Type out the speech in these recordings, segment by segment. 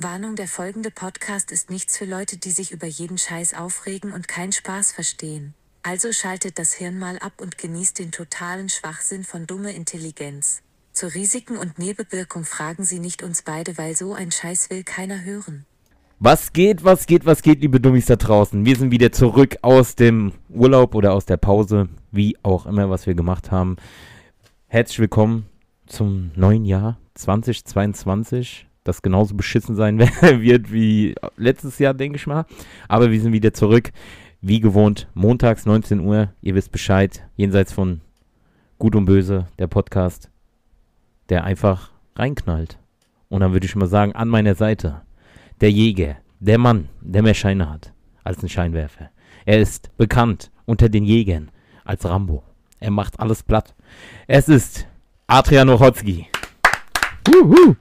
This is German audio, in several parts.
Warnung, der folgende Podcast ist nichts für Leute, die sich über jeden Scheiß aufregen und keinen Spaß verstehen. Also schaltet das Hirn mal ab und genießt den totalen Schwachsinn von dumme Intelligenz. Zu Risiken und Nebenwirkung fragen Sie nicht uns beide, weil so ein Scheiß will keiner hören. Was geht, was geht, was geht, liebe Dummies da draußen? Wir sind wieder zurück aus dem Urlaub oder aus der Pause, wie auch immer, was wir gemacht haben. Herzlich willkommen zum neuen Jahr 2022, das genauso beschissen sein wird wie letztes Jahr, denke ich mal. Aber wir sind wieder zurück, wie gewohnt, montags 19 Uhr. Ihr wisst Bescheid, jenseits von Gut und Böse, der Podcast, der einfach reinknallt. Und dann würde ich mal sagen, an meiner Seite der Jäger, der Mann, der mehr Scheine hat als ein Scheinwerfer. Er ist bekannt unter den Jägern als Rambo. Er macht alles platt. Es ist Adrian Ochotski. Uhu.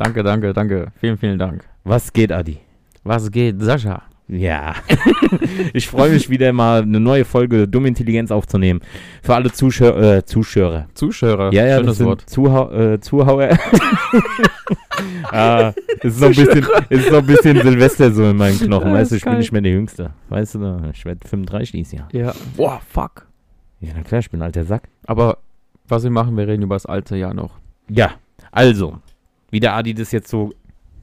Danke, danke, danke. Vielen, vielen Dank. Was geht, Adi? Was geht, Sascha? Ja. ich freue mich wieder mal eine neue Folge Dumme Intelligenz aufzunehmen. Für alle Zuschauer. Äh, Zuschauer. Zuschauer. Ja, ja, schönes das Wort. Zuhau äh, Zuhauer. ah, es ist noch ein bisschen, es ist noch ein bisschen Silvester so in meinen Knochen. Weißt du, ich bin geil. nicht mehr der Jüngste. Weißt du, ich werde 35 dieses Jahr. Ja. Boah, fuck. Ja, na klar, ich bin ein alter Sack. Aber was wir machen, wir reden über das alte Jahr noch. Ja, also, wie der Adi das jetzt so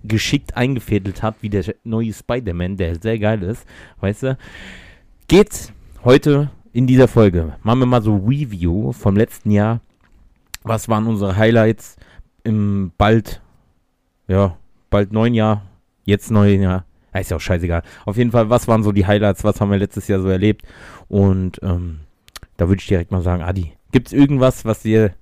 geschickt eingefädelt hat, wie der neue Spider-Man, der sehr geil ist, weißt du, geht's heute in dieser Folge. Machen wir mal so Review vom letzten Jahr. Was waren unsere Highlights im bald, ja, bald neun Jahr, jetzt neun Jahr. Ja, ist ja auch scheißegal. Auf jeden Fall, was waren so die Highlights, was haben wir letztes Jahr so erlebt? Und ähm, da würde ich direkt mal sagen, Adi, gibt's irgendwas, was dir,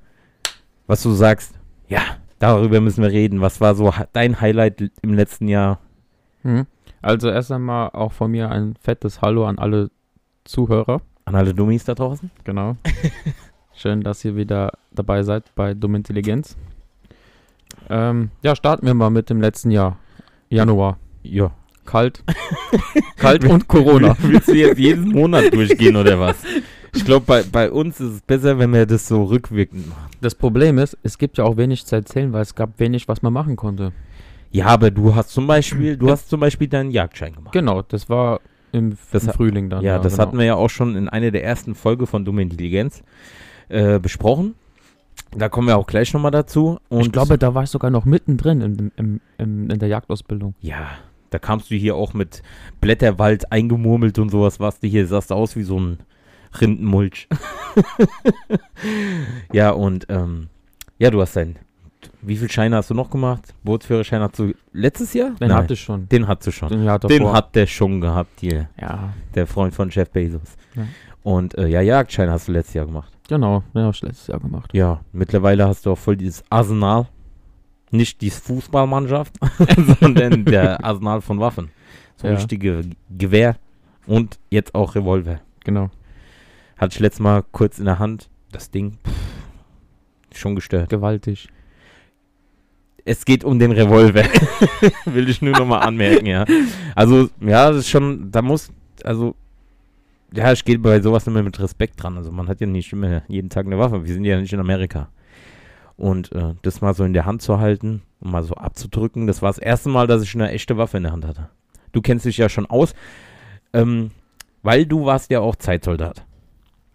was du sagst, ja, darüber müssen wir reden. Was war so dein Highlight im letzten Jahr? Mhm. Also erst einmal auch von mir ein fettes Hallo an alle Zuhörer. An alle Dummies da draußen? Genau. Schön, dass ihr wieder dabei seid bei Dumme Intelligenz. Ähm, ja, starten wir mal mit dem letzten Jahr. Januar. Ja. Kalt. Kalt und Corona. Willst du jetzt jeden Monat durchgehen oder was? Ich glaube, bei, bei uns ist es besser, wenn wir das so rückwirkend machen. Das Problem ist, es gibt ja auch wenig zu erzählen, weil es gab wenig, was man machen konnte. Ja, aber du hast zum Beispiel, du Ja. hast zum Beispiel deinen Jagdschein gemacht. Genau, das war im, Das im Frühling dann. Ja, das genau. hatten wir ja auch schon in einer der ersten Folgen von Dumme Intelligenz äh, besprochen. Da kommen wir auch gleich nochmal dazu. Und ich glaube, da war ich sogar noch mittendrin im, im, im, in der Jagdausbildung. Ja, da kamst du hier auch mit Blätterwald eingemurmelt und sowas, was du hier sahst aus wie so ein Rindenmulch. ja, und ähm, ja, du hast dein. Wie viel Scheine hast du noch gemacht? Bootsführerschein hast du letztes Jahr? Den hatte ich schon. Den hast du schon. Den, Jahr Den hat der schon gehabt hier, Ja, der Freund von Jeff Bezos. Ja. Und äh, ja, Jagdschein hast du letztes Jahr gemacht. genau. Den habe ich letztes Jahr gemacht. Ja, mittlerweile hast du auch voll dieses Arsenal. Nicht die Fußballmannschaft, sondern der Arsenal von Waffen. So Ja. richtige Gewehr und jetzt auch Revolver. Genau. Hatte ich letztes Mal kurz in der Hand. Das Ding, pff, schon gestört. Gewaltig. Es geht um den Revolver. Will ich nur nochmal anmerken, ja. Also, ja, das ist schon, da muss, also, ja, ich gehe bei sowas immer mit Respekt dran. Also, man hat ja nicht immer jeden Tag eine Waffe. Wir sind ja nicht in Amerika. Und äh, das mal so in der Hand zu halten und mal so abzudrücken, das war das erste Mal, dass ich eine echte Waffe in der Hand hatte. Du kennst dich ja schon aus, ähm, weil du warst ja auch Zeitsoldat.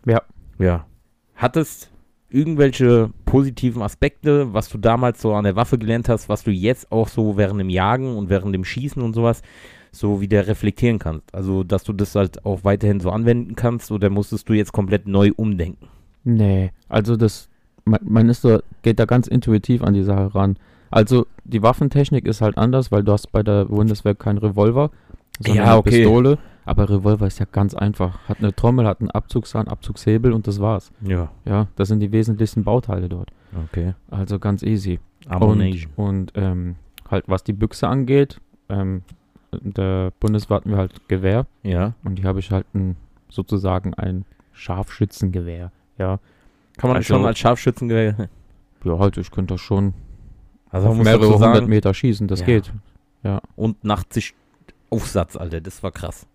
Ja. Ja. Hattest irgendwelche positiven Aspekte, was du damals so an der Waffe gelernt hast, was du jetzt auch so während dem Jagen und während dem Schießen und sowas so wieder reflektieren kannst? Also, dass du das halt auch weiterhin so anwenden kannst oder musstest du jetzt komplett neu umdenken? Nee, also das, man, man ist so, geht da ganz intuitiv an die Sache ran. Also die Waffentechnik ist halt anders, weil du hast bei der Bundeswehr keinen Revolver, sondern Ja, eine okay. Pistole. Aber Revolver ist ja ganz einfach. Hat eine Trommel, hat einen Abzugshahn, Abzugshebel und das war's. Ja, Ja, das sind die wesentlichsten Bauteile dort. okay. Also ganz easy. Ammunition. Und, und ähm, halt was die Büchse angeht, ähm, in der Bundeswehr hatten wir halt Gewehr Ja. und die habe ich halt ein, sozusagen ein Scharfschützengewehr. Ja, Kann man Also- schon als Scharfschützengewehr. ja halt, ich könnte das schon Also auf mehrere hundert Meter schießen, das Ja. geht. und 80 Aufsatz, Alter, das war krass.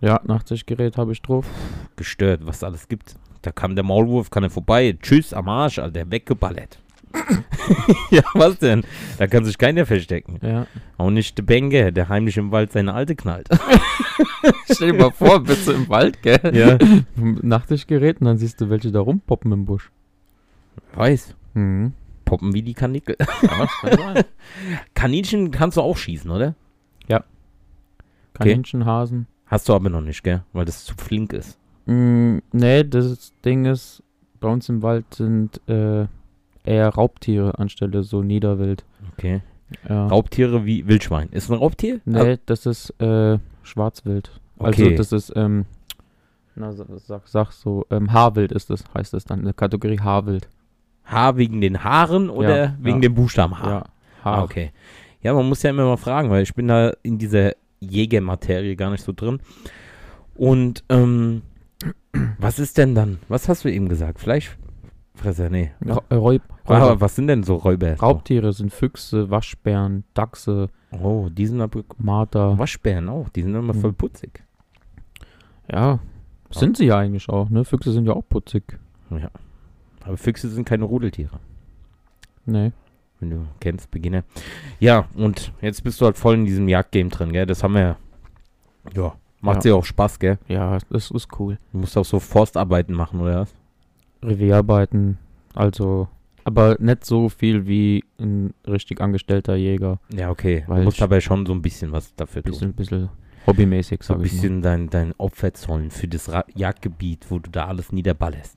Ja, 80 Gerät habe ich drauf. Gestört, was es alles gibt. Da kam der Maulwurf, kann er vorbei. Tschüss, am Arsch, Alter, weggeballert. ja, was denn? Da kann sich keiner verstecken. Ja. Auch nicht der Benge, der heimlich im Wald seine Alte knallt. Stell dir mal vor, bist du im Wald, gell? ja. Nachtischgerät und dann siehst du welche da rumpoppen im Busch. Weiß. Mhm. Poppen wie die Kanickel. Ja, kann. Kaninchen kannst du auch schießen, oder? Kaninchen, Hasen. Hast du aber noch nicht, gell? Weil das zu flink ist. Mm, nee, das Ding ist, bei uns im Wald sind äh, eher Raubtiere anstelle so Niederwild. Okay. Ja. Raubtiere wie Wildschwein. Ist ein Raubtier? Nee, das ist äh, Schwarzwild. Also Okay. das ist, ähm, na, sa- sag, sag so, ähm, Haarwild ist das, heißt das dann, eine Kategorie Haarwild. Haar wegen den Haaren oder Ja, wegen ja. dem Buchstaben Haar? Ja, Ah, okay. Ja, man muss ja immer mal fragen, weil ich bin da in dieser Jägermaterie gar nicht so drin. Und ähm, was ist denn dann? Was hast du eben gesagt? Fleischfresser? Nee. Ra äh, Räub Aber Räuber. was sind denn so Räuber? Raubtiere sind Füchse, Waschbären, Dachse, Oh, die sind aber Marder. Waschbären auch. Die sind immer Mhm. voll putzig. Ja, sind sie ja eigentlich auch, ne? Füchse sind ja auch putzig. Aber Füchse sind keine Rudeltiere. Nee. Wenn du kennst, Beginner. Ja, und jetzt bist du halt voll in diesem Jagdgame drin, gell? Das haben wir. Ja, macht Ja. dir auch Spaß, gell? Ja, das ist cool. Du musst auch so Forstarbeiten machen, oder was? Revierarbeiten, also, aber nicht so viel wie ein richtig angestellter Jäger. Ja, okay. Weil du musst aber schon so ein bisschen was dafür tun. Bisschen, bisschen hobbymäßig, so sag ein ich mal. bisschen dein, dein Opfer zollen für das Ra Jagdgebiet, wo du da alles niederballerst.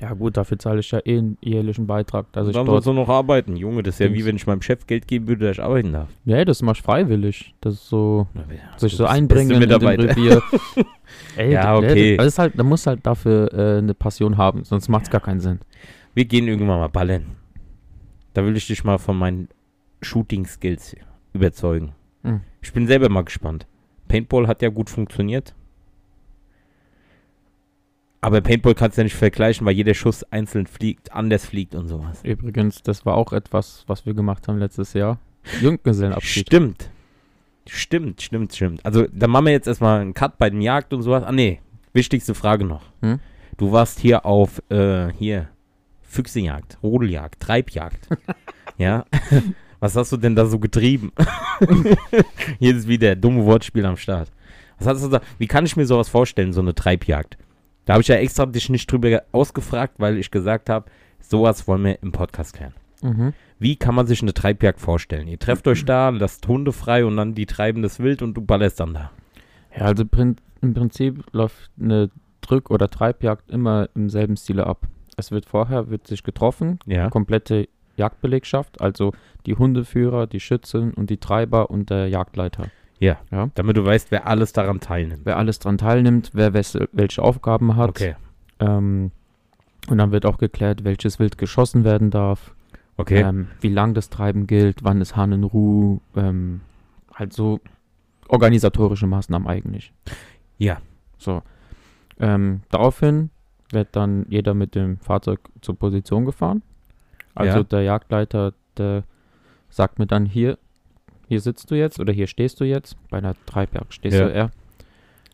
Ja gut, dafür zahle ich ja eh einen jährlichen Beitrag, dass Und dann sollst du noch arbeiten. Junge, das ist ja wie wenn ich meinem Chef Geld geben würde, dass ich arbeiten darf. Ja, das mach ich freiwillig. Das ist so, wer- sich so einbringen in dem. Revier. Ey, Ja, okay. Das ist halt, da muss halt dafür äh, eine Passion haben, sonst macht es gar keinen Sinn. Wir gehen irgendwann mal ballern. Da will ich dich mal von meinen Shooting-Skills überzeugen. Hm. Ich bin selber mal gespannt. Paintball hat ja gut funktioniert. Aber Paintball kannst du ja nicht vergleichen, weil jeder Schuss einzeln fliegt, anders fliegt und sowas. Übrigens, das war auch etwas, was wir gemacht haben letztes Jahr. Junggesellenabschied. Stimmt. Stimmt, stimmt, stimmt. Also, da machen wir jetzt erstmal einen Cut bei dem Jagd und sowas. Ah, nee. Wichtigste Frage noch. Hm? Du warst hier auf, äh, hier, Füchsejagd, Rodeljagd, Treibjagd. ja. Was hast du denn da so getrieben? hier ist wieder dumme Wortspiel am Start. Was hast du da? Wie kann ich mir sowas vorstellen, so eine Treibjagd? Da habe ich ja extra dich nicht drüber ausgefragt, weil ich gesagt habe, sowas wollen wir im Podcast klären. Mhm. Wie kann man sich eine Treibjagd vorstellen? Ihr trefft euch da, lasst Hunde frei und dann die treiben das Wild und du ballerst dann da. Ja, also im Prinzip läuft eine Drück- oder Treibjagd immer im selben Stile ab. Es wird vorher, wird sich getroffen, Ja. komplette Jagdbelegschaft, also die Hundeführer, die Schützen und die Treiber und der Jagdleiter. Ja. Ja. Damit du weißt, wer alles daran teilnimmt. Wer alles dran teilnimmt, wer wes- welche Aufgaben hat. Okay. Ähm, und dann wird auch geklärt, welches Wild geschossen werden darf, Okay. ähm, wie lang das Treiben gilt, wann ist Hahn in Ruhe, ähm, halt so organisatorische Maßnahmen eigentlich. Ja. So. Ähm, daraufhin wird dann jeder mit dem Fahrzeug zur Position gefahren. Also Ja. der Jagdleiter, der sagt mir dann hier, hier sitzt du jetzt oder hier stehst du jetzt. Bei einer Treibjagd stehst Ja. du eher.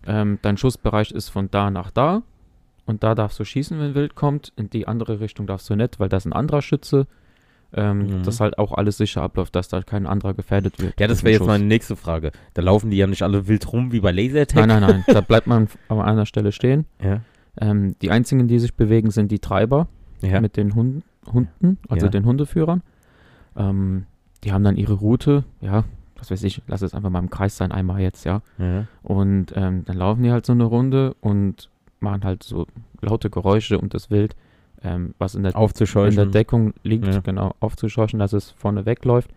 Ähm, dein Schussbereich ist von da nach da. Und da darfst du schießen, wenn Wild kommt. In die andere Richtung darfst du nicht, weil das ist ein anderer Schütze. Ähm, Mhm. Dass halt auch alles sicher abläuft, dass da kein anderer gefährdet wird. Ja, das wäre jetzt Schuss. meine nächste Frage. Da laufen die ja nicht alle wild rum wie bei Lasertag. Nein, nein, nein. da bleibt man an einer Stelle stehen. Ja. Ähm, die einzigen, die sich bewegen, sind die Treiber Ja. mit den Hunden, Hunden also Ja. den Hundeführern. Ähm, die haben dann ihre Route, ja, was weiß ich, lass es einfach mal im Kreis sein, einmal jetzt, ja. ja. Und ähm, dann laufen die halt so eine Runde und machen halt so laute Geräusche und das Wild, ähm, was in der, in der Deckung liegt, Ja. genau, aufzuscheuchen, dass es vorne wegläuft.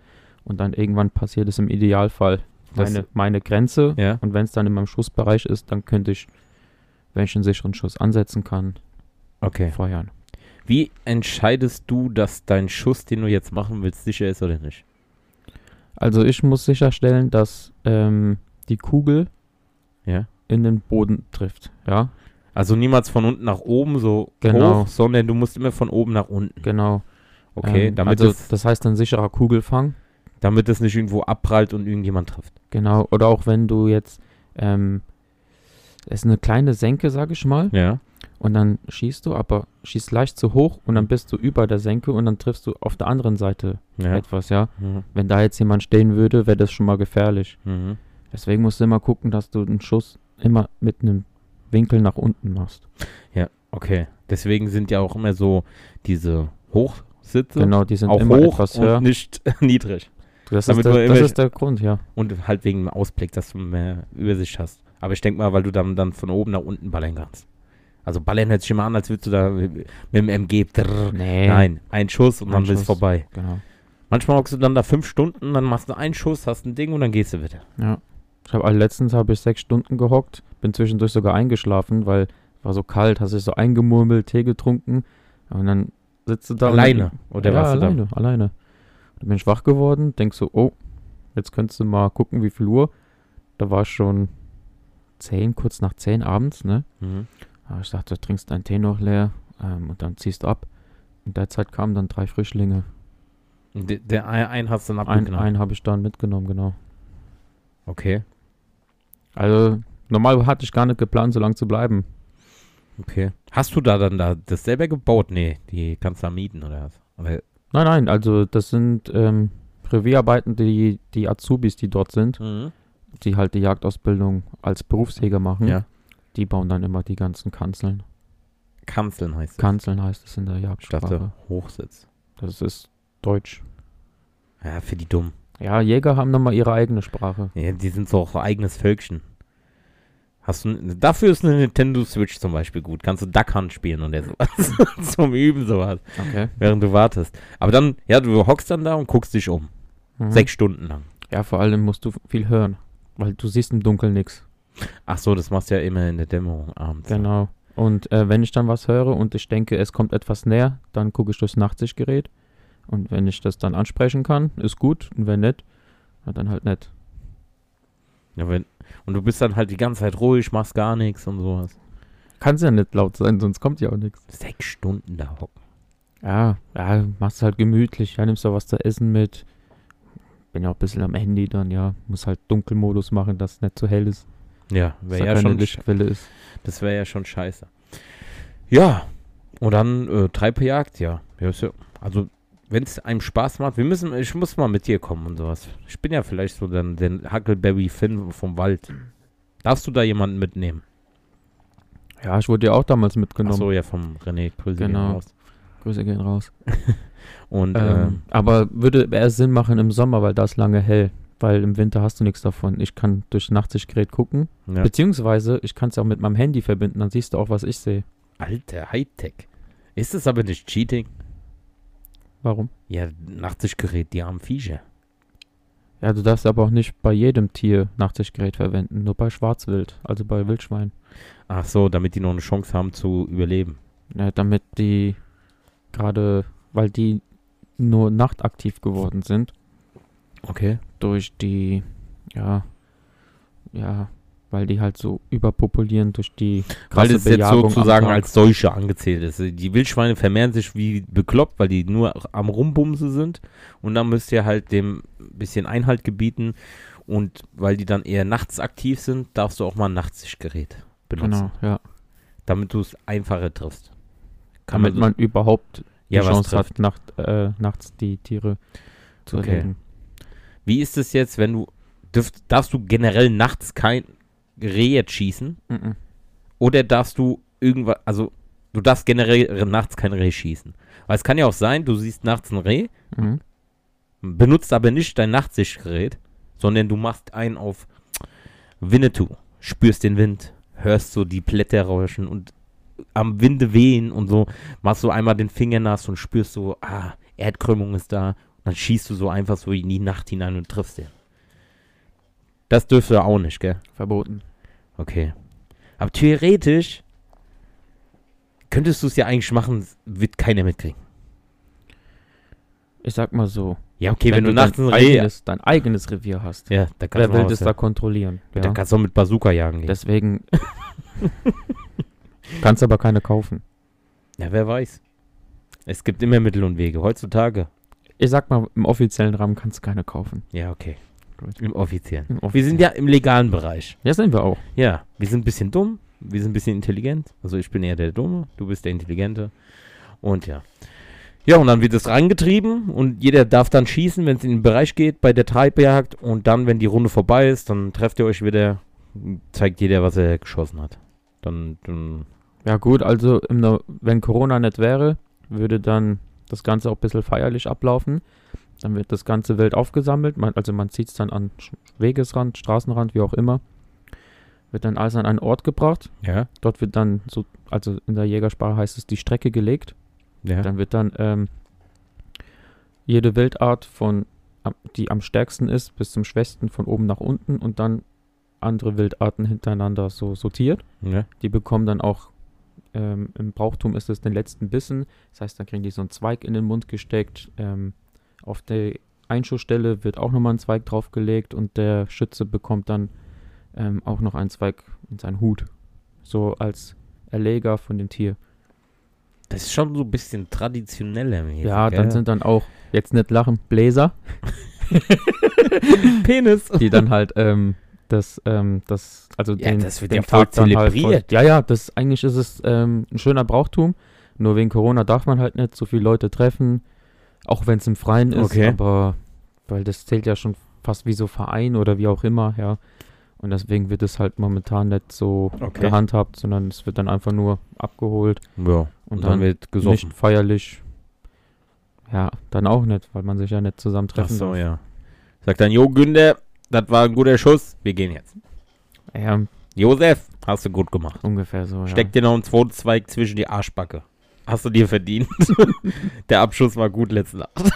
Und dann irgendwann passiert es im Idealfall Das- meine, meine Grenze. ja. Und wenn es dann in meinem Schussbereich ist, dann könnte ich, wenn ich einen sicheren Schuss ansetzen kann, Okay. feuern. Wie entscheidest du, dass dein Schuss, den du jetzt machen willst, sicher ist oder nicht? Also ich muss sicherstellen, dass ähm, die Kugel Ja. in den Boden trifft. Ja, Also niemals von unten nach oben so Genau. hoch, sondern du musst immer von oben nach unten. genau. Okay, Ähm, damit, also es, das heißt ein sicherer Kugelfang. damit es nicht irgendwo abprallt und irgendjemand trifft. Genau. Oder auch wenn du jetzt, ähm, es ist eine kleine Senke, sag ich mal. Ja. Und dann schießt du, aber schießt leicht zu hoch und dann bist du über der Senke und dann triffst du auf der anderen Seite Ja. etwas, ja. Mhm. Wenn da jetzt jemand stehen würde, wäre das schon mal gefährlich. Mhm. Deswegen musst du immer gucken, dass du einen Schuss immer mit einem Winkel nach unten machst. Okay. Deswegen sind ja auch immer so diese Hochsitze Genau, die sind auch immer hoch etwas und höher. nicht niedrig. Das, ist der, das ist der Grund, ja. Und halt wegen dem Ausblick, dass du mehr Übersicht hast. Aber ich denke mal, weil du dann, dann von oben nach unten ballern kannst. Also ballern hört sich immer an, als würdest du da mit dem MG. Drrr. Nee. Nein, ein Schuss und Ein dann ist Schuss. vorbei. Genau. Manchmal hockst du dann da fünf Stunden, dann machst du einen Schuss, hast ein Ding und dann gehst du wieder. Ja. Ich habe letztens habe ich sechs Stunden gehockt, bin zwischendurch sogar eingeschlafen, weil war so kalt, hast dich so eingemurmelt, Tee getrunken und dann sitzt du da. und Alleine? dann- Oder ja, warst du da? alleine, alleine. Dann bin ich wach geworden, denk so, oh, jetzt könntest du mal gucken, wie viel Uhr. Da war es schon zehn, kurz nach zehn abends, ne? Mhm. Aber ich dachte, du trinkst deinen Tee noch leer ähm, und dann ziehst du ab. In der Zeit kamen dann drei Frischlinge. Und Der, der ein, einen hast du dann Ein, abgenommen. einen habe ich dann mitgenommen, genau. Okay, Also normal hatte ich gar nicht geplant, so lange zu bleiben. okay. Hast du da dann da das selber gebaut? Nee, die kannst du da mieten oder was? Oder, Nein, nein, also das sind ähm, Revierarbeiten, die, die Azubis, die dort sind, mhm. die halt die Jagdausbildung als Berufsjäger machen. Ja. Die bauen dann immer die ganzen Kanzeln. Kanzeln heißt es. Kanzeln heißt es in der Ich Jagdsprache. dachte, Hochsitz. Das ist Deutsch. Ja, für die dumm. Ja, Jäger haben nochmal ihre eigene Sprache. Ja, die sind so auch eigenes Völkchen. Hast du, dafür ist eine Nintendo Switch zum Beispiel gut. Kannst du Duck Hunt spielen oder sowas. zum Üben sowas, Okay. während du wartest. Aber dann, ja, du hockst dann da und guckst dich um. Mhm. Sechs Stunden lang. Ja, vor allem musst du viel hören, weil du siehst im Dunkeln nichts. Ach so, das machst du ja immer in der Dämmerung abends. Genau. Und äh, wenn ich dann was höre und ich denke, es kommt etwas näher, dann gucke ich durchs Nachtsichtgerät. Und wenn ich das dann ansprechen kann, ist gut. Und wenn nicht, dann halt nicht. Ja, wenn, und du bist dann halt die ganze Zeit ruhig, machst gar nichts und sowas. Kann es ja nicht laut sein, sonst kommt ja auch nichts. Sechs Stunden da hocken. Ja, ja, machst halt gemütlich. Ja, nimmst du was zu essen mit. Bin ja auch ein bisschen am Handy dann, ja. Muss halt Dunkelmodus machen, dass es nicht zu hell ist. Ja, wäre ja schon, sch- Lichtquelle ist. das wäre ja schon scheiße. Ja, und dann äh, Treibjagd, ja. also, wenn es einem Spaß macht, wir müssen, ich muss mal mit dir kommen und sowas. Ich bin ja vielleicht so dann der Huckleberry Finn vom Wald. Darfst du da jemanden mitnehmen? Ja, ich wurde ja auch damals Ach mitgenommen. so, ja, vom René Grüße gehen Genau. raus. Grüße gehen raus. Und Ähm, aber würde eher Sinn machen im Sommer, weil da ist lange hell. Weil im Winter hast du nichts davon. Ich kann durch Nachtsichtgerät gucken. ja. Beziehungsweise ich kann es auch mit meinem Handy verbinden, dann siehst du auch, was ich sehe. alter Hightech. Ist das aber nicht Cheating? Warum? Ja, Nachtsichtgerät, die armen Viecher. Ja, du darfst aber auch nicht bei jedem Tier Nachtsichtgerät verwenden, nur bei Schwarzwild, also bei Wildschwein. Ach so, damit die noch eine Chance haben zu überleben. Ja, damit die gerade, weil die nur nachtaktiv geworden sind, Okay. Durch die, ja, ja, weil die halt so überpopulieren durch die Weil es jetzt sozusagen als solche angezählt ist. Die Wildschweine vermehren sich wie bekloppt, weil die nur am Rumbumse sind. Und dann müsst ihr halt dem ein bisschen Einhalt gebieten. Und weil die dann eher nachts aktiv sind, darfst du auch mal ein Nachtsichtgerät benutzen. Genau, ja. Damit du es einfacher triffst. Damit so- man überhaupt die ja, Chance hat, nacht, äh, nachts die Tiere zu Okay. erlegen. Wie ist es jetzt, wenn du. Dürft, darfst du generell nachts kein Reh jetzt schießen? Mhm. Oder darfst du irgendwas. Also, du darfst generell nachts kein Reh schießen. Weil es kann ja auch sein, du siehst nachts ein Reh, Mhm. benutzt aber nicht dein Nachtsichtgerät, sondern du machst einen auf Winnetou, spürst den Wind, hörst so die Blätter rauschen und am Winde wehen und so, machst du einmal den Finger nass und spürst so, ah, Erdkrümmung ist da. Dann schießt du so einfach so in die Nacht hinein und triffst den. Das dürfte auch nicht, gell? Verboten. Okay. Aber theoretisch könntest du es ja eigentlich machen, wird keiner mitkriegen. Ich sag mal so, Ja, okay, wenn, du dein nachts ein Reh. eigenes, dein eigenes Revier hast, Ja, da kannst wer du will das ja. da kontrollieren? Da Ja? kannst du auch mit Bazooka jagen gehen. Deswegen kannst aber keine kaufen. ja, wer weiß. Es gibt immer Mittel und Wege. Heutzutage. Ich sag mal, im offiziellen Rahmen kannst du keine kaufen. Ja, okay. Gut. Im offiziellen. Im Wir sind ja im legalen Bereich. Ja, sind wir auch. Ja, wir sind ein bisschen dumm. wir sind ein bisschen intelligent. Also ich bin eher der Dumme, du bist der Intelligente. Und ja. Ja, und dann wird es rangetrieben und jeder darf dann schießen, wenn es in den Bereich geht bei der Treibjagd. Und dann, wenn die Runde vorbei ist, dann trefft ihr euch wieder, zeigt jeder, was er geschossen hat. Dann, dann Ja gut, also wenn Corona nicht wäre, würde dann das Ganze auch ein bisschen feierlich ablaufen. Dann wird das ganze Wild aufgesammelt, man, also man zieht es dann an Wegesrand, Straßenrand, wie auch immer. Wird dann alles an einen Ort gebracht. ja, Dort wird dann so, also in der Jägersprache heißt es die Strecke gelegt. ja. Dann wird dann ähm, jede Wildart von, die am stärksten ist, bis zum schwächsten von oben nach unten und dann andere Wildarten hintereinander so sortiert. ja. Die bekommen dann auch, ähm, im Brauchtum ist es den letzten Bissen. Das heißt, dann kriegen die so einen Zweig in den Mund gesteckt. Ähm, auf der Einschussstelle wird auch nochmal ein Zweig draufgelegt und der Schütze bekommt dann ähm, auch noch einen Zweig in seinen Hut. So als Erleger von dem Tier. Das ist schon so ein bisschen traditioneller. mäßig, ja, dann gell? sind dann auch, jetzt nicht lachen, Bläser, Penis. die dann halt ähm, das, ähm, das, also Ja, den, das wird den ja voll Tag halt zelebriert. ja, ja, das eigentlich ist es ähm, ein schöner Brauchtum. Nur wegen Corona darf man halt nicht so viele Leute treffen, auch wenn es im Freien ist, Okay. aber weil das zählt ja schon fast wie so Verein oder wie auch immer, ja. Und deswegen wird es halt momentan nicht so Okay. gehandhabt, sondern es wird dann einfach nur abgeholt Ja, und, dann, dann wird gesoffen. nicht feierlich. Ja, dann auch nicht, weil man sich ja nicht zusammen Ach so, darf. ja. Sagt dann, Jo Günther, das war ein guter Schuss, wir gehen jetzt. Ja, Josef, hast du gut gemacht. ungefähr so. Steck dir noch einen zweiten Zweig zwischen die Arschbacke. Hast du dir verdient. Der Abschuss war gut letzte Nacht.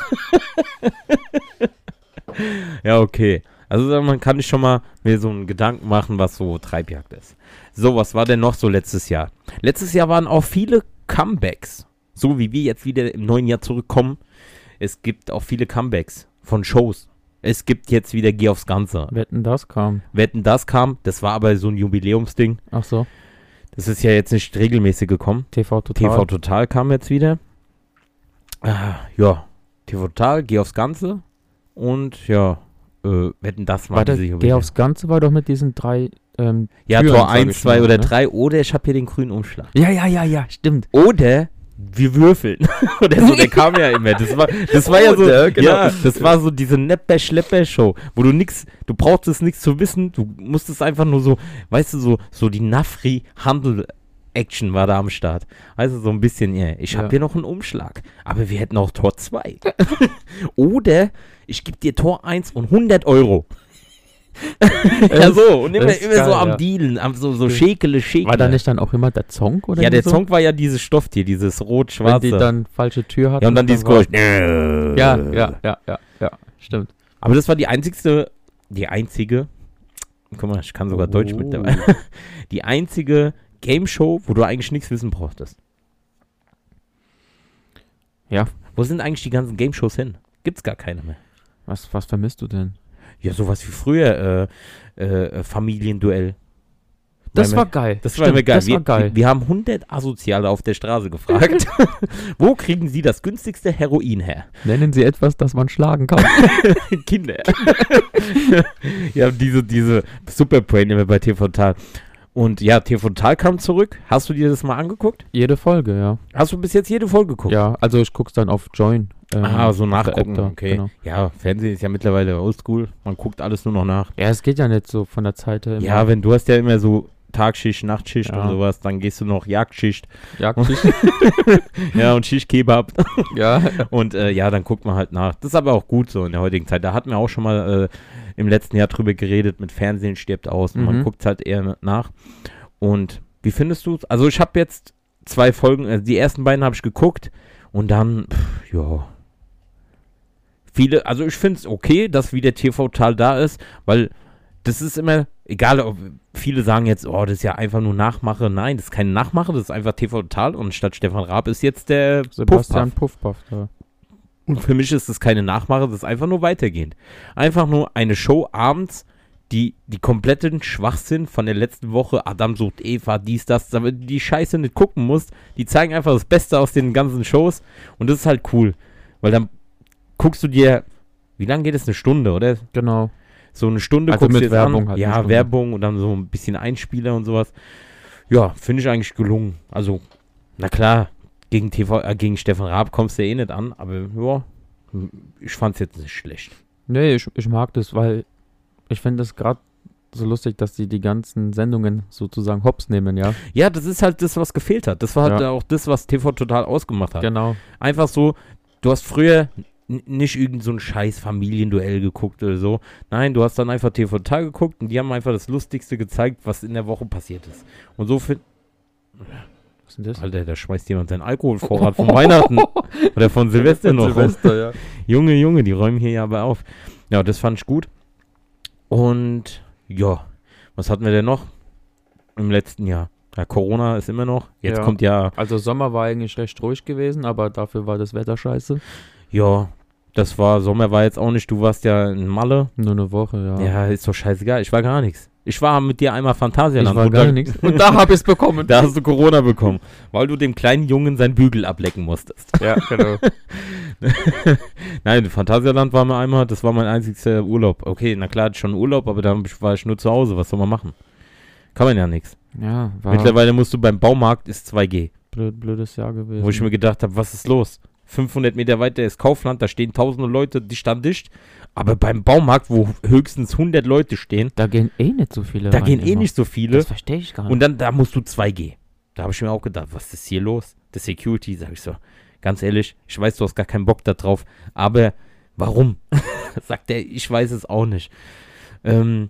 ja, okay. Also man kann sich schon mal mir so einen Gedanken machen, was so Treibjagd ist. So, was war denn noch so letztes Jahr? Letztes Jahr waren auch viele Comebacks. So wie wir jetzt wieder im neuen Jahr zurückkommen. Es gibt auch viele Comebacks von Shows. Es gibt jetzt wieder Geh aufs Ganze. Wetten, das kam. Wetten, das kam. Das war aber so ein Jubiläumsding. Ach so, Das ist ja jetzt nicht regelmäßig gekommen. TV Total. TV Total kam jetzt wieder. Ah, ja, TV Total, geh aufs Ganze. Und ja, äh, wetten das Warte, diese Geh aufs Ganze war doch mit diesen drei. Ähm, Ja, Türen, Tor sag 1, ich 2 mal, oder ne? 3. Oder ich habe hier den grünen Umschlag. ja, ja, ja, ja, stimmt. Oder wir würfeln. oder so, der kam ja immer. Das war, das war ja so, Oder, genau. ja, das war so diese Nepper-Schlepper-Show, wo du nix, du brauchtest nichts zu wissen, du musstest einfach nur so, weißt du, so, so die Nafri-Handel-Action war da am Start. Also so ein bisschen, ja, ich habe Ja. hier noch einen Umschlag, aber wir hätten auch Tor 2. oder ich gebe dir Tor 1 und 100 Euro. ja, so, und immer, immer so geil, am ja. Dealen, am so, so Stimmt. schäkele, schäkele. War da nicht dann auch immer der Zong oder ja, der so? Song war ja dieses Stofftier, dieses rot-schwarze. die dann falsche Tür hatten. Ja, und dann dieses war- Geräusch. Ja, ja, ja, ja, ja, stimmt. Aber das war die einzigste, die einzige, guck mal, ich kann sogar Deutsch mit dabei, die einzige Game Show, wo du eigentlich nichts wissen brauchtest. Ja. Wo sind eigentlich die ganzen Game Shows hin? Gibt's gar keine mehr. Was, was vermisst du denn? Ja, sowas wie früher, äh, äh, Familienduell. Das war geil. Das war Stimmt, immer geil. Das wir, war geil. Wir, wir haben 100 Asoziale auf der Straße gefragt. Wo kriegen sie das günstigste Heroin her? Nennen Sie etwas, das man schlagen kann. Kinder. ja, diese, diese Superbrain immer bei TV Total. Und ja, TV Total kam zurück. Hast du dir das mal angeguckt? Jede Folge, ja. Hast du bis jetzt jede Folge geguckt? Ja, also ich guck's dann auf Join. ähm, Ah, so nachgucken, App okay. Genau. Ja, Fernsehen ist ja mittlerweile oldschool. Man guckt alles nur noch nach. Ja, es geht ja nicht so von der Zeit her. Ja, wenn du hast ja immer so Tagschicht, Nachtschicht Ja. und sowas, dann gehst du noch Jagdschicht. Jagdtisch. ja, und Schichtkebab. ja, Und äh, ja, dann guckt man halt nach. Das ist aber auch gut so in der heutigen Zeit. Da hatten wir auch schon mal äh, im letzten Jahr drüber geredet, mit Fernsehen stirbt aus und man Mhm. guckt halt eher nach. Und wie findest du es? Also ich habe jetzt zwei Folgen, äh, die ersten beiden habe ich geguckt und dann, pff, ja. Viele, also ich finde es okay, dass wieder TV-Tal da ist, weil das ist immer, egal, ob viele sagen jetzt, oh, das ist ja einfach nur Nachmache. Nein, das ist keine Nachmache, das ist einfach TV-Tal und statt Stefan Raab ist jetzt der Sebastian Puffpuff. Puffpuff da. Und für mich ist das keine Nachmache, das ist einfach nur weitergehend. Einfach nur eine Show abends, die die kompletten Schwachsinn von der letzten Woche, Adam sucht Eva, dies, das, damit du die Scheiße nicht gucken musst. Die zeigen einfach das Beste aus den ganzen Shows und das ist halt cool. Weil dann guckst du dir, wie lange geht es? Eine Stunde, oder? Genau. So eine Stunde Also guckst mit Werbung an. halt Ja. Werbung und dann so ein bisschen Einspieler und sowas. Ja, finde ich eigentlich gelungen. Also, na klar, gegen, TV, äh, gegen Stefan Raab kommst du eh nicht an, aber ja, ich fand es jetzt nicht schlecht. Nee, ich, ich mag das, weil ich finde es gerade so lustig, dass die die ganzen Sendungen sozusagen hops nehmen, ja. Ja, das ist halt das, was gefehlt hat. Das war halt Ja. auch das, was TV total ausgemacht hat. Genau. Einfach so, du hast früher nicht irgend so ein scheiß Familienduell geguckt oder so. Nein, du hast dann einfach TV Total geguckt und die haben einfach das Lustigste gezeigt, was in der Woche passiert ist. Und so für, Was ist denn das? Alter, da schmeißt jemand seinen Alkoholvorrat von Weihnachten oder von Silvester noch. Silvester, ja. Junge, Junge, die räumen hier ja aber auf. Ja, das fand ich gut. Und ja, was hatten wir denn noch im letzten Jahr? Ja, Corona ist immer noch. Jetzt Ja. kommt ja, Also Sommer war eigentlich recht ruhig gewesen, aber dafür war das Wetter scheiße. ja, das war, Sommer war jetzt auch nicht, du warst ja in Malle. Nur eine Woche, ja. Ja, ist doch scheißegal. Ich war gar nichts. Ich war mit dir einmal ich Phantasialand. war und gar da- nichts. Und da habe ich es bekommen. Da hast du Corona bekommen, weil du dem kleinen Jungen sein Bügel ablecken musstest. ja, genau. Nein, Phantasialand war mir einmal, das war mein einzigster Urlaub. Okay, na klar, hatte ich schon Urlaub, aber dann war ich nur zu Hause. Was soll man machen? Kann man ja nichts. Ja, war Mittlerweile musst du beim Baumarkt ist 2G. blöd, blödes Jahr gewesen. Wo ich mir gedacht habe, was ist los? 500 Meter weiter ist Kaufland, da stehen tausende Leute dicht an dicht. Aber beim Baumarkt, wo höchstens 100 Leute stehen, da gehen eh nicht so viele da gehen eh immer. nicht so viele. Das verstehe ich gar nicht. Und dann, da musst du 2G. Da habe ich mir auch gedacht, was ist hier los? Der Security, sag ich so. Ganz ehrlich, ich weiß, du hast gar keinen Bock da drauf. Aber warum? Sagt er, ich weiß es auch nicht. Ähm,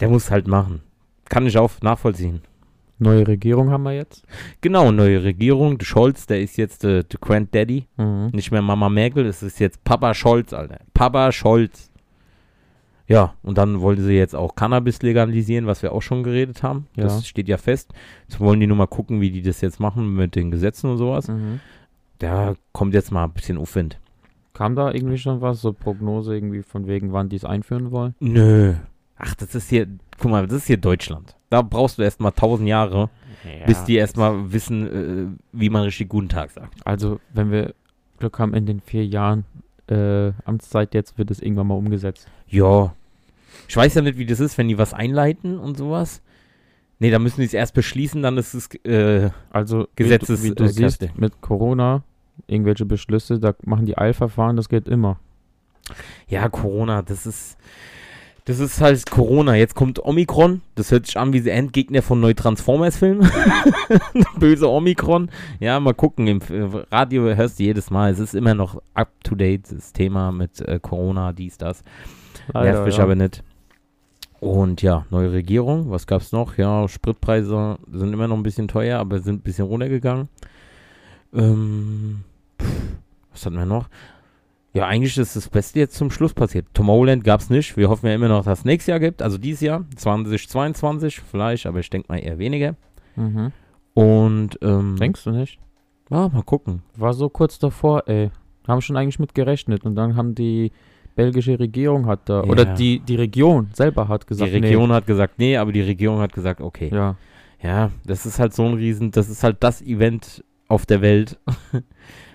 der muss halt machen. Kann ich auch nachvollziehen. Neue Regierung haben wir jetzt. Genau, neue Regierung. Scholz, der ist jetzt äh, der Granddaddy. Mhm. Nicht mehr Mama Merkel, es ist jetzt Papa Scholz, Alter. Papa Scholz. Ja, und dann wollen sie jetzt auch Cannabis legalisieren, was wir auch schon geredet haben. Ja. Das steht ja fest. Jetzt wollen die nur mal gucken, wie die das jetzt machen mit den Gesetzen und sowas. Mhm. Da kommt jetzt mal ein bisschen Aufwind. Kam da irgendwie schon was, so Prognose irgendwie von wegen, wann die es einführen wollen? Nö. Ach, das ist hier, guck mal, das ist hier Deutschland. Da brauchst du erstmal tausend Jahre, bis die erstmal wissen, äh, wie man richtig guten Tag sagt. Also, wenn wir Glück haben in den vier Jahren äh, Amtszeit jetzt, wird es irgendwann mal umgesetzt. Ja. Ich weiß ja nicht, wie das ist, wenn die was einleiten und sowas. Nee, da müssen die es erst beschließen, dann ist es, äh, Also, Gesetzes- wie du, wie du äh, siehst, Kräfte. mit Corona, irgendwelche Beschlüsse, da machen die Eilverfahren, das geht immer. ja, Corona, das ist, das ist halt Corona. Jetzt kommt Omikron, das hört sich an wie der Endgegner von Neu-Transformers-Film. Böse Omikron. Ja, mal gucken, im Radio hörst du jedes Mal, es ist immer noch up-to-date, das Thema mit äh, Corona, dies, das. Nervt mich ja. aber nicht. Und ja, neue Regierung, was gab's noch? Ja, Spritpreise sind immer noch ein bisschen teuer, aber sind ein bisschen runtergegangen. Ähm, pff, was hatten wir noch? Ja, eigentlich ist das Beste jetzt zum Schluss passiert. Tomorrowland gab's nicht. Wir hoffen ja immer noch, dass es nächstes Jahr gibt, also dieses Jahr, 2022 vielleicht, aber ich denke mal eher weniger. Mhm. Und ähm, Denkst du nicht? ja, mal gucken. War so kurz davor, ey. Haben schon eigentlich mit gerechnet und dann haben die belgische Regierung hat da, oder Ja. die, die Region selber hat gesagt, die Region hat gesagt, nee, aber die Regierung hat gesagt, okay. nee. Ja, Ja, das ist halt so ein Riesen, das ist halt das Event auf der Welt.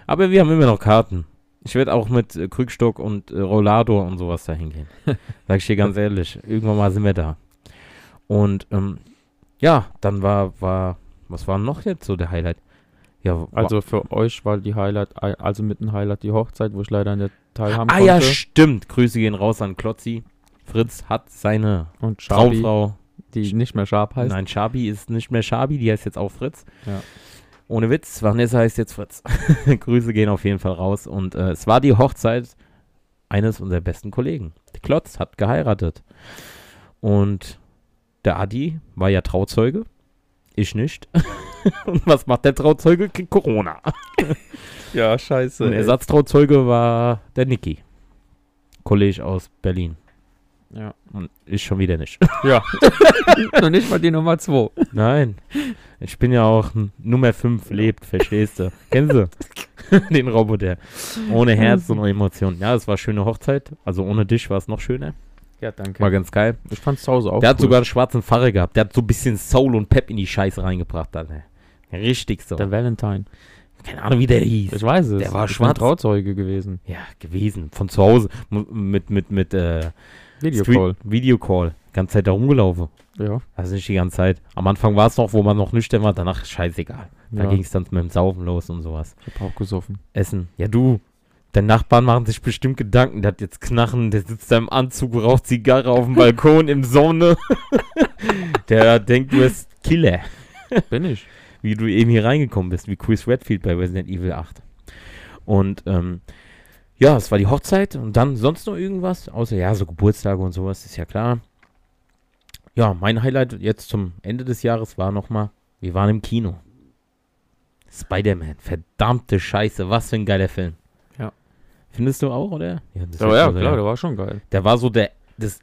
Aber wir haben immer noch Karten. Ich werde auch mit äh, Krückstock und äh, Rollado und sowas dahin gehen. Sag ich dir ganz ehrlich. Irgendwann mal sind wir da. Und ähm, ja, dann war, war, was war noch jetzt so der Highlight? Ja, also für euch war die Highlight, also mit dem Highlight die Hochzeit, wo ich leider nicht teilhaben ah konnte. ja, stimmt. Grüße gehen raus an Klotzi. Fritz hat seine und Schabi, Traumfrau. die nicht mehr Sharp heißt. Nein, Schabi ist nicht mehr Schabi, die heißt jetzt auch Fritz. Ja. Ohne Witz, Vanessa heißt jetzt Fritz. Grüße gehen auf jeden Fall raus. Und äh, es war die Hochzeit eines unserer besten Kollegen. Klotz hat geheiratet. Und der Adi war ja Trauzeuge. Ich nicht. Und was macht der Trauzeuge? Kriegt Corona. Ja, scheiße. Ein Ersatztrauzeuge war der Niki. Kollege aus Berlin. Ja. Und ich schon wieder nicht. ja. Noch nicht mal die Nummer 2. Nein. Ich bin ja auch Nummer 5 lebt, verstehst du? Kennst du? Den Roboter. Ohne Herz und Emotionen. Ja, es war eine schöne Hochzeit. Also ohne dich war es noch schöner. Ja, danke. War ganz geil. Ich fand's zu Hause auch Der hat cool. sogar einen schwarzen Pfarrer gehabt. Der hat so ein bisschen Soul und Pep in die Scheiße reingebracht. Alter. Richtig so. Der Valentine. Keine Ahnung, wie der hieß. Ich weiß es. Der war ich schwarz. Trauzeuge gewesen. Ja, gewesen. Von zu Hause. Mit, mit, mit, äh, Videocall. Videocall. Ganze Zeit da rumgelaufen. Ja. Also nicht die ganze Zeit. Am Anfang war es noch, wo man noch nüchtern war, danach scheißegal. Da ja. ging es dann mit dem Saufen los und sowas. Ich hab auch gesoffen. Essen. Ja, du. Deine Nachbarn machen sich bestimmt Gedanken. Der hat jetzt Knarren, der sitzt da im Anzug, raucht Zigarre auf dem Balkon im Sonne. der denkt, du bist Killer. Bin ich. Wie du eben hier reingekommen bist, wie Chris Redfield bei Resident Evil 8. Und ähm, ja, es war die Hochzeit und dann sonst noch irgendwas, außer ja, so Geburtstage und sowas, ist ja klar. Ja, mein Highlight jetzt zum Ende des Jahres war nochmal, wir waren im Kino. Spider-Man, verdammte Scheiße, was für ein geiler Film. Ja. Findest du auch, oder? Ja, das ja, so, klar, der war schon geil. Der war so der, das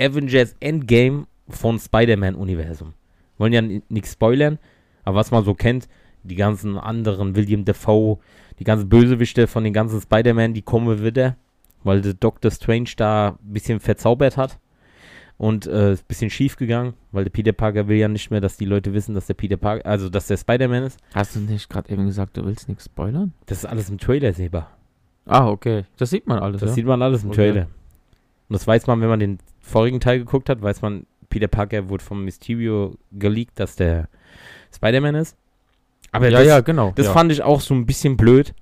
Avengers Endgame von Spider-Man-Universum. Wollen ja nichts spoilern, aber was man so kennt, die ganzen anderen, William Defoe, die ganzen Bösewichte von den ganzen Spider-Man, die kommen wieder, weil der Doctor Strange da ein bisschen verzaubert hat. Und äh, ist ein bisschen schief gegangen, weil der Peter Parker will ja nicht mehr, dass die Leute wissen, dass der Peter Parker, also dass der Spider-Man ist. Hast du nicht gerade eben gesagt, du willst nichts spoilern? Das ist alles im Trailer sehbar. Ah, okay. Das sieht man alles, Das ja? sieht man alles im Okay. Trailer. Und das weiß man, wenn man den vorigen Teil geguckt hat, weiß man, Peter Parker wurde vom Mysterio geleakt, dass der Spider-Man ist. Aber ja, das, ja, genau. das ja. fand ich auch so ein bisschen blöd,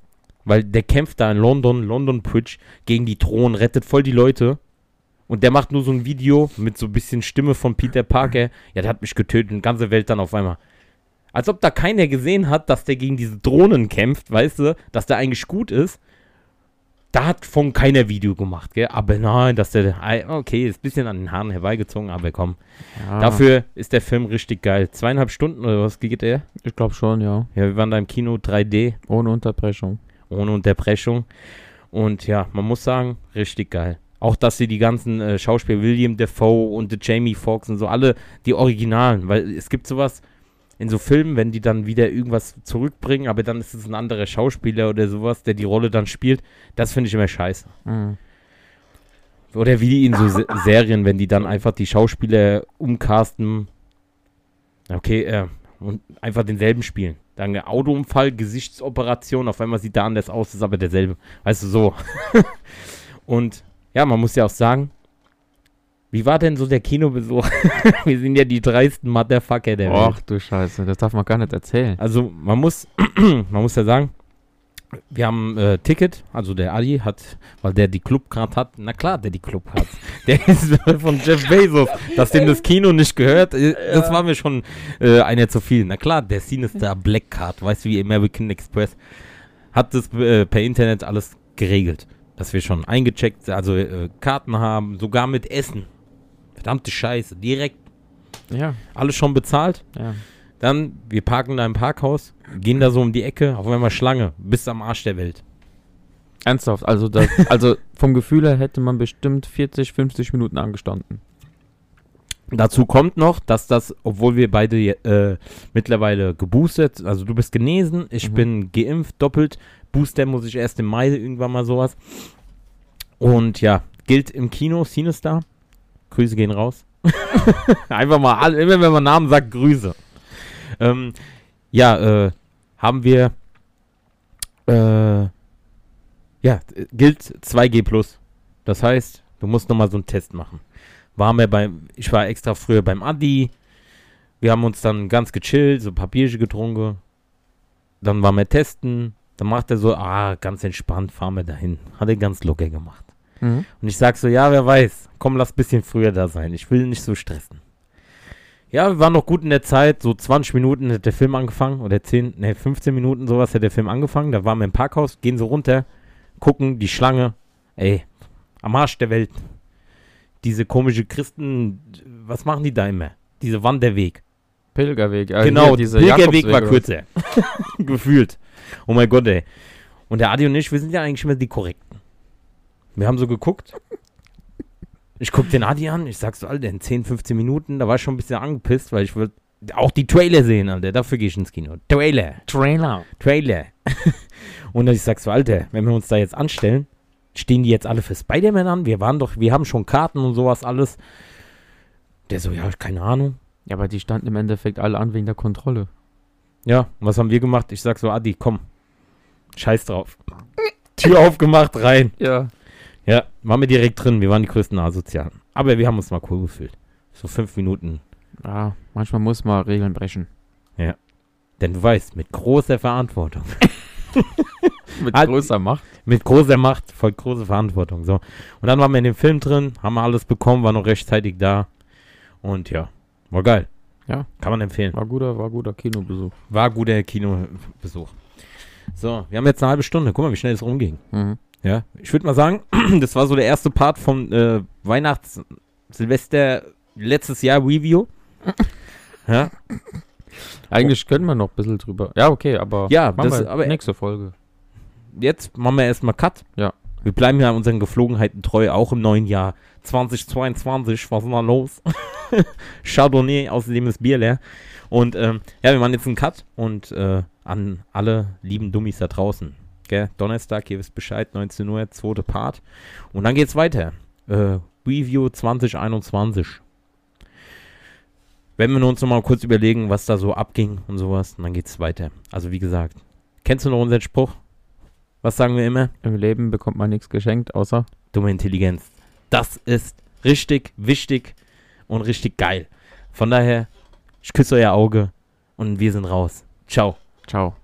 weil der kämpft da in London, London Bridge, gegen die Drohnen, rettet voll die Leute. Und der macht nur so ein Video mit so ein bisschen Stimme von Peter Parker. Ja, der hat mich getötet und die ganze Welt dann auf einmal. Als ob da keiner gesehen hat, dass der gegen diese Drohnen kämpft, weißt du, dass der eigentlich gut ist. Da hat von keiner Video gemacht, gell? Aber nein, dass der, okay, ist ein bisschen an den Haaren herbeigezogen, aber komm. ja, Dafür ist der Film richtig geil. Zweieinhalb Stunden oder was geht der? Ich glaube schon, ja. Ja, wir waren da im Kino 3D, Ohne Unterbrechung. ohne Unterbrechung. Und ja, man muss sagen, richtig geil. Auch, dass sie die ganzen äh, Schauspieler, William Defoe und Jamie Foxx und so, alle die Originalen, weil es gibt sowas in so Filmen, wenn die dann wieder irgendwas zurückbringen, aber dann ist es ein anderer Schauspieler oder sowas, der die Rolle dann spielt, das finde ich immer scheiße. Mhm. Oder wie in so Se Serien, wenn die dann einfach die Schauspieler umcasten, okay, äh, und einfach denselben spielen. Dann der Autounfall, Gesichtsoperation, auf einmal sieht der anders aus, ist aber derselbe. Weißt du, so. und ja, man muss ja auch sagen, wie war denn so der Kinobesuch? Wir sind ja die dreisten Motherfucker der Welt. Ach du Scheiße, das darf man gar nicht erzählen. Also man muss, man muss ja sagen, wir haben äh, Ticket, also der Adi hat, weil der die Clubcard hat, na klar, der die Club hat. Der ist von Jeff Bezos, dass dem das Kino nicht gehört, äh, das war mir schon äh, einer zu viel. Na klar, der Sinister Black Card, weißt du, wie American Express, hat das äh, per Internet alles geregelt. Dass wir schon eingecheckt, also äh, Karten haben, sogar mit Essen. Verdammte Scheiße, direkt Ja, alles schon bezahlt. ja. Dann, wir parken da im Parkhaus, gehen da so um die Ecke, auf einmal Schlange, bis am Arsch der Welt. Ernsthaft, also, das, also vom Gefühl her hätte man bestimmt 40, 50 Minuten angestanden. Dazu kommt noch, dass das, obwohl wir beide äh, mittlerweile geboostet, also du bist genesen, ich Mhm. bin geimpft, doppelt, Booster muss ich erst im Mai irgendwann mal sowas. Und ja, gilt im Kino, Cinestar. Grüße gehen raus. Einfach mal, immer wenn man Namen sagt, Grüße. Ähm, ja, äh, haben wir, äh, ja, gilt 2G+. Das heißt, du musst nochmal so einen Test machen. Waren wir beim, ich war extra früher beim Adi. Wir haben uns dann ganz gechillt, so Papierchen getrunken. Dann waren wir testen. Dann macht er so, ah, ganz entspannt, fahren wir dahin. Hat er ganz locker gemacht. Mhm. Und ich sag so, ja, wer weiß, komm, lass bisschen früher da sein. Ich will nicht so stressen. Ja, wir waren noch gut in der Zeit, so 20 Minuten hat der Film angefangen, oder 10, ne, 15 Minuten sowas hat der Film angefangen. Da waren wir im Parkhaus, gehen so runter, gucken, die Schlange, ey, am Arsch der Welt. Diese komische Christen, was machen die da immer? Diese Wanderweg. Pilgerweg. äh, genau, hier diese Pilgerweg war kürzer. Gefühlt. Oh mein Gott, ey. Und der Adi und ich, wir sind ja eigentlich immer die Korrekten. Wir haben so geguckt. Ich guck den Adi an, ich sag so, Alter, in 10, 15 Minuten, da war ich schon ein bisschen angepisst, weil ich will auch die Trailer sehen, Alter. Dafür gehe ich ins Kino. Trailer. Trailer. Trailer. und ich sag so, Alter, wenn wir uns da jetzt anstellen, stehen die jetzt alle für Spider-Man an? Wir waren doch, wir haben schon Karten und sowas alles. Der so, ja, keine Ahnung. Ja, aber die standen im Endeffekt alle an wegen der Kontrolle. Ja, und was haben wir gemacht? Ich sag so, Adi, komm. Scheiß drauf. Tür aufgemacht, rein. Ja. Ja, waren wir direkt drin. Wir waren die größten Asozialen. Aber wir haben uns mal cool gefühlt. So fünf Minuten. Ja, manchmal muss man Regeln brechen. Denn du weißt, mit großer Verantwortung. Mit Halt- größer Macht. mit großer Macht folgt große Verantwortung. So. Und dann waren wir in dem Film drin, haben wir alles bekommen, waren noch rechtzeitig da. Und ja, war geil. Ja. Kann man empfehlen. War guter, war guter Kinobesuch. War guter Kinobesuch. So, wir haben jetzt eine halbe Stunde. Guck mal, wie schnell es rumging. Mhm. Ja, ich würde mal sagen, das war so der erste Part von äh, Weihnachts-, Silvester, letztes Jahr Review. ja, Eigentlich können wir noch ein bisschen drüber. Ja, okay, aber Ja, das- aber- nächste Folge. jetzt machen wir erstmal Cut. Ja. Wir bleiben ja unseren Geflogenheiten treu, auch im neuen Jahr 2022. Was ist denn da los? Chardonnay, außerdem ist Bier leer. Und ähm, ja, wir machen jetzt einen Cut und äh, an alle lieben Dummies da draußen. Gell? Donnerstag, ihr wisst Bescheid, 19 Uhr, zweite Part. Und dann geht's weiter. Äh, Review 2021. Wenn wir uns nochmal kurz überlegen, was da so abging und sowas, und dann geht's weiter. Also wie gesagt, kennst du noch unseren Spruch? Was sagen wir immer? Im Leben bekommt man nichts geschenkt, außer dumme Intelligenz. Das ist richtig wichtig und richtig geil. Von daher, ich küsse euer Auge und wir sind raus. Ciao. ciao.